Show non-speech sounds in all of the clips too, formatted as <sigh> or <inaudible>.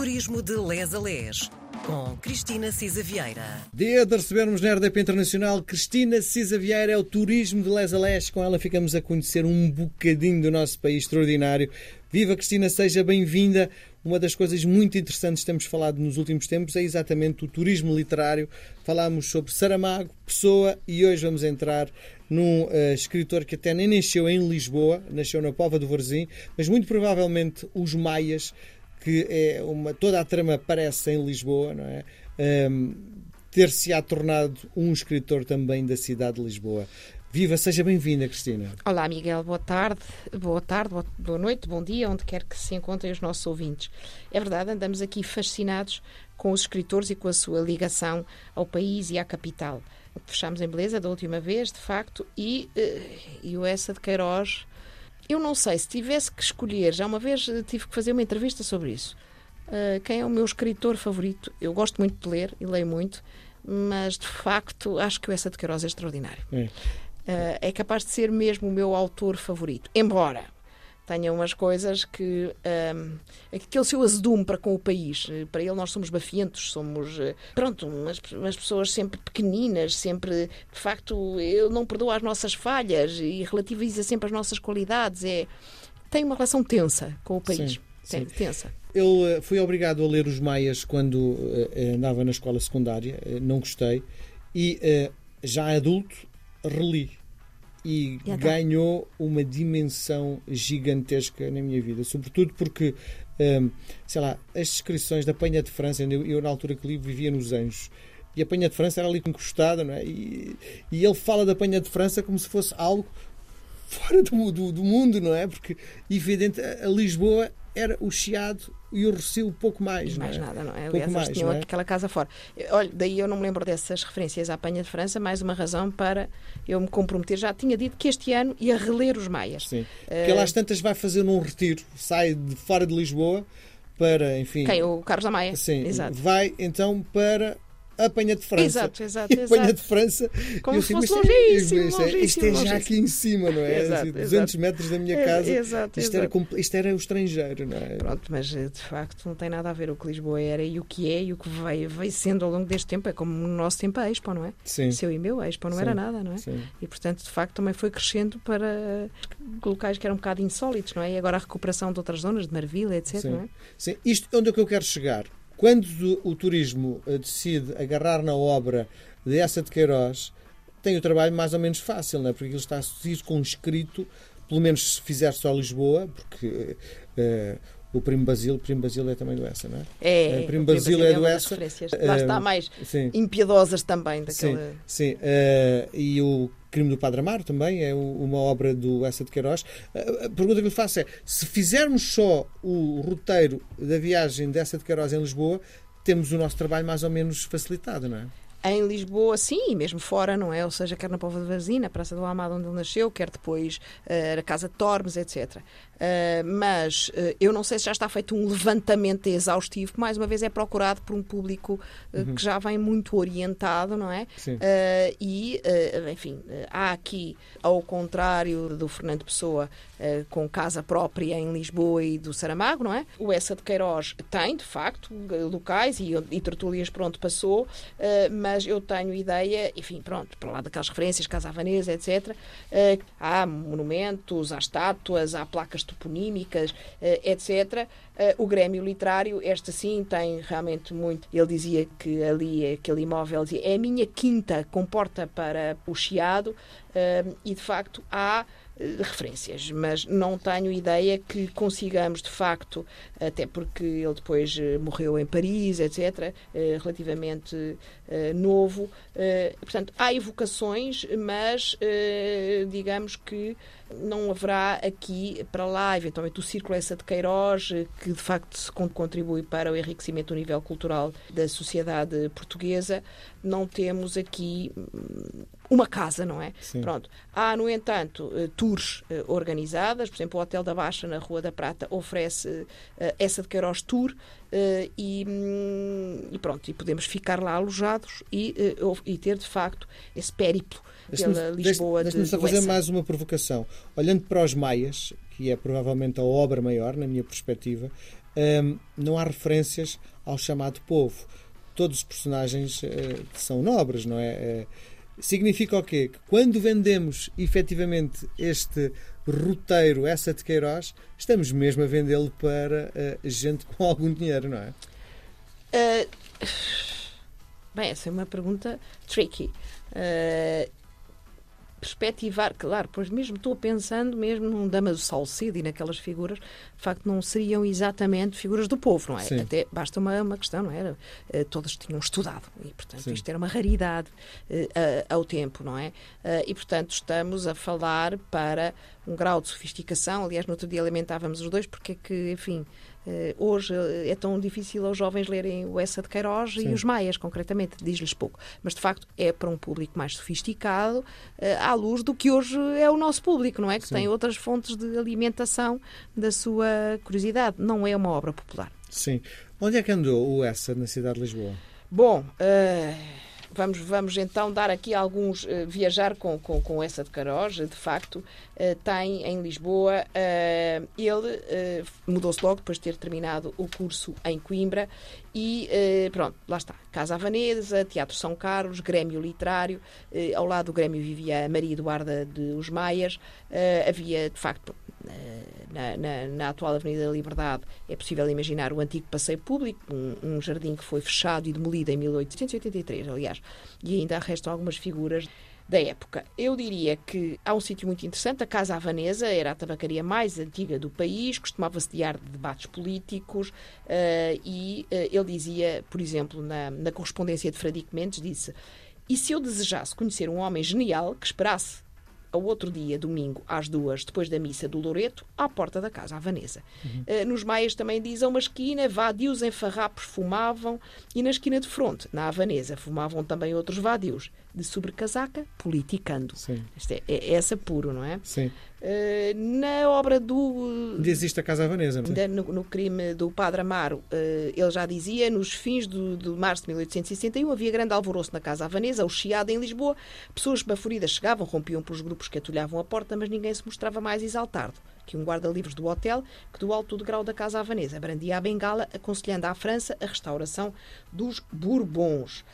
Turismo de Les a Les, com Cristina Cisa Vieira. Dia de recebermos na RDP Internacional Cristina Cisa Vieira, é o Turismo de Les a Les. Com ela ficamos a conhecer um bocadinho do nosso país extraordinário. Viva Cristina, seja bem-vinda. Uma das coisas muito interessantes que temos falado nos últimos tempos é exatamente o turismo literário. Falámos sobre Saramago, Pessoa e hoje vamos entrar num uh, escritor que até nem nasceu em Lisboa, nasceu na Pova do Varzim, mas muito provavelmente os Maias que é uma, toda a trama aparece em Lisboa, não é? Um, ter-se-á tornado um escritor também da cidade de Lisboa. Viva, seja bem-vinda, Cristina. Olá, Miguel, boa tarde, boa tarde, boa noite, bom dia, onde quer que se encontrem os nossos ouvintes. É verdade, andamos aqui fascinados com os escritores e com a sua ligação ao país e à capital. Fechámos em beleza da última vez, de facto, e, eh, e o Essa de Queiroz eu não sei, se tivesse que escolher, já uma vez eh, tive que fazer uma entrevista sobre isso. Uh, quem é o meu escritor favorito? Eu gosto muito de ler e leio muito, mas de facto acho que o Essa de Queiroz é extraordinário. É. Uh, é capaz de ser mesmo o meu autor favorito. Embora tenha umas coisas que um, aquele seu azedume para com o país. Para ele nós somos bafientos somos eh, pronto umas, umas pessoas sempre pequeninas sempre de facto ele não perdoa as nossas falhas e relativiza sempre as nossas qualidades. É tem uma relação tensa com o país. Sim, sim. tensa. Eu eh, fui obrigado a ler os Maias quando uh, andava na escola secundária não gostei e já adulto reli e tá. ganhou uma dimensão gigantesca na minha vida, sobretudo porque, hum, sei lá, as descrições da Penha de França, eu, eu, na altura que li vivia nos Anjos, e a Penha de França era ali encostada, não é? E, e ele fala da Penha de França como se fosse algo fora do, do, do mundo, não é? Porque, evidente, a Lisboa era o Chiado e o Rocio pouco mais. E mais é? nada, não é? Aliás, pouco mais, tinham é? aquela casa fora. Olha, daí eu não me lembro dessas referências à Apanha de França, mais uma razão para eu me comprometer. Já tinha dito que este ano ia reler os Maias. Sim. Porque uh... às tantas vai fazer um retiro, sai de fora de Lisboa para, enfim. Quem? O Carlos da Maia? Sim. Exato. Vai então para apanha de França. Exato, <laughs> exato. Apanha de França. Como se fosse longíssimo, isto, é, isto é já aqui em cima, não é? Exato, assim, 200 exato. metros da minha é, casa. Exato, isto, Era, isto era o estrangeiro, não é? Pronto, mas eh, de facto não tem nada a ver o que Lisboa era e o que é e o que veio, veio sendo ao longo deste tempo. É como no nosso tempo a Expo, não é? Sim. Seu e meu, a Expo não Sim. era nada, não é? Sim. E portanto, de facto, também foi crescendo para locais que eram um bocado insólitos, não é? E agora a recuperação de outras zonas, de Marvila, etc. Sim. Não é? Sim. Isto onde é que eu quero chegar? Quando o turismo eh, decide agarrar na obra dessa de Queiroz, tem o trabalho mais ou menos fácil, não é? porque ele está circunscrito, pelo menos se fizer só Lisboa, porque uh, o Primo Basílio, o Primo Basílio é também do Essa, não é? É, o Primo Basílio é do Essa. Lá está mais sim. impiedosas também. Daquela... Sim, sim. Uh, e o Crime do Padre Amaro também é uma obra do Essa de Queiroz. A pergunta que lhe faço é: se fizermos só o roteiro da viagem dessa de Queiroz em Lisboa, temos o nosso trabalho mais ou menos facilitado, não é? em Lisboa, sim, e mesmo fora, não é? Ou seja, quer na Pova de Varzim, na Praça do Amado, onde ele nasceu, quer depois uh, na Casa de Tormes, etc. Uh, mas uh, eu não sei se já está feito um levantamento exaustivo, que mais uma vez é procurado por um público uhum. que já vem muito orientado, não é? e, enfim, há aqui, ao contrário do Fernando Pessoa, com casa própria em Lisboa e do Saramago, não é? O Essa de Queiroz tem, de facto, locais e, e Tertulias, pronto, passou, mas eu tenho ideia, enfim, pronto, para lá daquelas referências, Casa Havanesa, etc., há monumentos, há estátuas, há placas toponímicas, uh, etc. Uh, o Grêmio Literário, este sim, tem realmente muito. Ele dizia que ali, aquele imóvel, dizia, é a minha quinta com porta para o Chiado, e de facto há referências, mas não tenho ideia que consigamos, de facto, até porque ele depois eh, morreu em Paris, etc., eh, relativamente eh, novo. Portanto, há evocações, mas digamos que não haverá aqui para lá, eventualmente, o Círculo essa de Queiroz, que de facto contribui para o enriquecimento do nível cultural da sociedade portuguesa. Não temos aqui hum, uma casa, não é? Sim. Pronto. Há, no entanto, eh, tours eh, organizadas, por exemplo, o Hotel da Baixa, na Rua da Prata, oferece eh, essa de Queiroz Tour e, hum, e, pronto, e podemos ficar lá alojados e, e ter, de facto, esse périplo pela Lisboa deixe, de, fazer mais uma provocação. Olhando para os Maias, que é provavelmente a obra maior, na minha perspectiva, um, não há referências ao chamado povo. Todos os personagens são nobres, não é? Significa o quê? Que quando vendemos efetivamente este roteiro, essa de Queiroz, estamos mesmo a vendê-lo para uh, gente com algum dinheiro, não é? Bem, essa é uma pergunta tricky. Uh, perspectivar, claro, pois mesmo estou pensando mesmo num Dama do Salcedo e naquelas figuras, de facto não seriam exatamente figuras do povo, não é? Sim. Até basta uma, uma questão, não era? Uh, todas tinham estudado e, portanto, Sim. isto era uma raridade uh, ao tempo, não é? Uh, e, portanto, estamos a falar para um grau de sofisticação, aliás, no outro dia alimentávamos os dois, porque é que, enfim, Uh, hoje é tão difícil aos jovens lerem o Essa de Queiroz Sim. e os Maias, concretamente, diz-lhes pouco. Mas, de facto, é para um público mais sofisticado, uh, à luz do que hoje é o nosso público, não é? Que Sim. tem outras fontes de alimentação da sua curiosidade. Não é uma obra popular. Sim. Onde é que andou o Essa na cidade de Lisboa? Bom, uh, vamos, vamos então dar aqui alguns. Uh, viajar com, com, com essa de Queiroz, de facto, uh, tem em Lisboa. ele mudou-se logo depois de ter terminado o curso em Coimbra e pronto, lá está. Casa Havanesa, Teatro São Carlos, Grêmio Literário. ao lado do Grêmio vivia a Maria Eduarda de Os Maias. havia, de facto, na, na, na, atual Avenida da Liberdade é possível imaginar o antigo passeio público, um, um, jardim que foi fechado e demolido em 1883, aliás, e ainda restam algumas figuras da época. Eu diria que há um sítio muito interessante, a Casa Havanesa, era a tabacaria mais antiga do país, costumava sediar debates políticos uh, e uh, ele dizia, por exemplo, na, na correspondência de Fradique Mendes, disse e se eu desejasse conhecer um homem genial que esperasse ao outro dia, domingo, às duas, depois da missa do Loreto, à porta da casa havanesa. Uhum. Uh, nos Maias também diz a uma esquina, vadios em farrapos fumavam, e na esquina de fronte, na havanesa, fumavam também outros vadios, de sobrecasaca, politicando. Sim. Isto é, é, essa puro, não é? Sim. Uh, na obra do... Ainda existe a Casa Havanesa. Ainda no, no, crime do Padre Amaro, uh, ele já dizia, nos fins do, de março de 1861 havia grande alvoroço na Casa Havanesa, o chiado em Lisboa, pessoas baforidas chegavam, rompiam pelos grupos que atulhavam a porta, mas ninguém se mostrava mais exaltado que um guarda-livros do hotel, que do alto do grau da Casa Havanesa brandia a bengala, aconselhando à França a restauração dos Bourbons.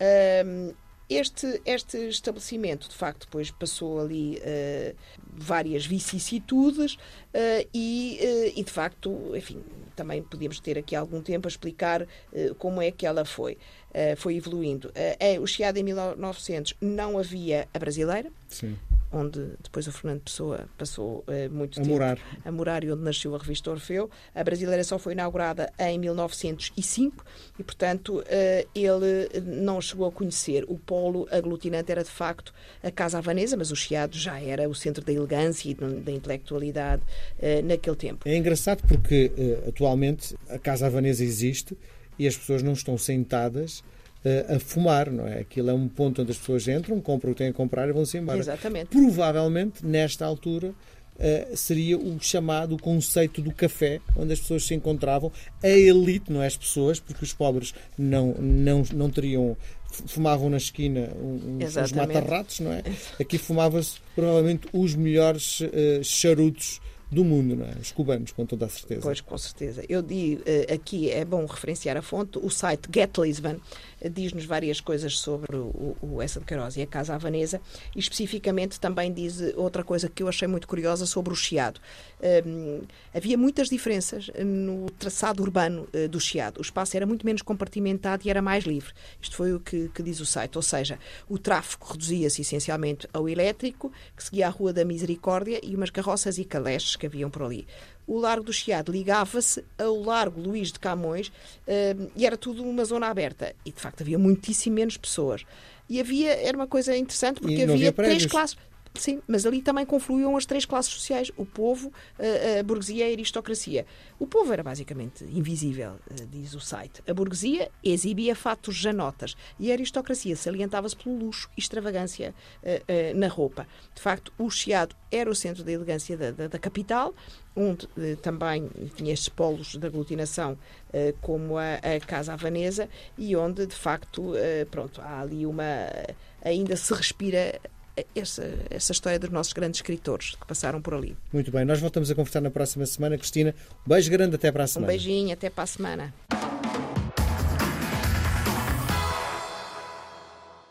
Uh, este, este estabelecimento, de facto, depois passou ali uh, várias vicissitudes uh, e, uh, e, de facto, enfim, também podíamos ter aqui algum tempo a explicar como é que ela foi, foi evoluindo. Uh, o Chiado em 1900 não havia a brasileira. Sim onde depois o Fernando Pessoa passou uh, muito a tempo morar. a morar e onde nasceu a revista Orfeu. A brasileira só foi inaugurada em 1905 e, portanto, uh, ele não chegou a conhecer. O polo aglutinante era, de facto, a Casa Havanesa, mas o Chiado já era o centro da elegância e da intelectualidade uh, naquele tempo. É engraçado porque, atualmente, a Casa Havanesa existe e as pessoas não estão sentadas a fumar, não é? Aquilo é um ponto onde as pessoas entram, compram o que têm a comprar e vão-se embora. Exatamente. Provavelmente, nesta altura, uh, seria o chamado o conceito do café, onde as pessoas se encontravam, a elite, não é as pessoas, porque os pobres não, não, não teriam. fumavam na esquina uns, uns mata-ratos, não é? Aqui fumava-se provavelmente os melhores uh, charutos do mundo, não é? Os cubanos, com toda a certeza. Pois, com certeza. Eu digo, aqui é bom referenciar a fonte, o site Get Lisbon diz-nos várias coisas sobre o, o Essa de Queiroz e a Casa Havanesa e especificamente também diz outra coisa que eu achei muito curiosa sobre o Chiado. Um, havia muitas diferenças no traçado urbano uh, do Chiado. O espaço era muito menos compartimentado e era mais livre. Isto foi o que, que diz o site. Ou seja, o tráfego reduzia-se essencialmente ao elétrico, que seguia a Rua da Misericórdia e umas carroças e calestes que haviam por ali o Largo do Chiado ligava-se ao Largo Luís de Camões uh, e era tudo uma zona aberta. E, de facto, havia muitíssimo menos pessoas. E havia, era uma coisa interessante, porque havia, havia três classes. Sim, mas ali também confluíam as três classes sociais: o povo, a, a burguesia e a aristocracia. O povo era basicamente invisível, diz o site. A burguesia exibia fatos janotas e a aristocracia salientava-se pelo luxo e extravagância uh, na roupa. De facto, o Chiado era o centro da elegância da, da, da capital, onde também tinha estes polos de aglutinação, como a, a, Casa Havanesa, e onde, de facto, pronto, há ali uma. ainda se respira essa, essa história dos nossos grandes escritores que passaram por ali. Muito bem, nós voltamos a conversar na próxima semana. Cristina, um beijo grande, até para a semana. Um beijinho, até para a semana.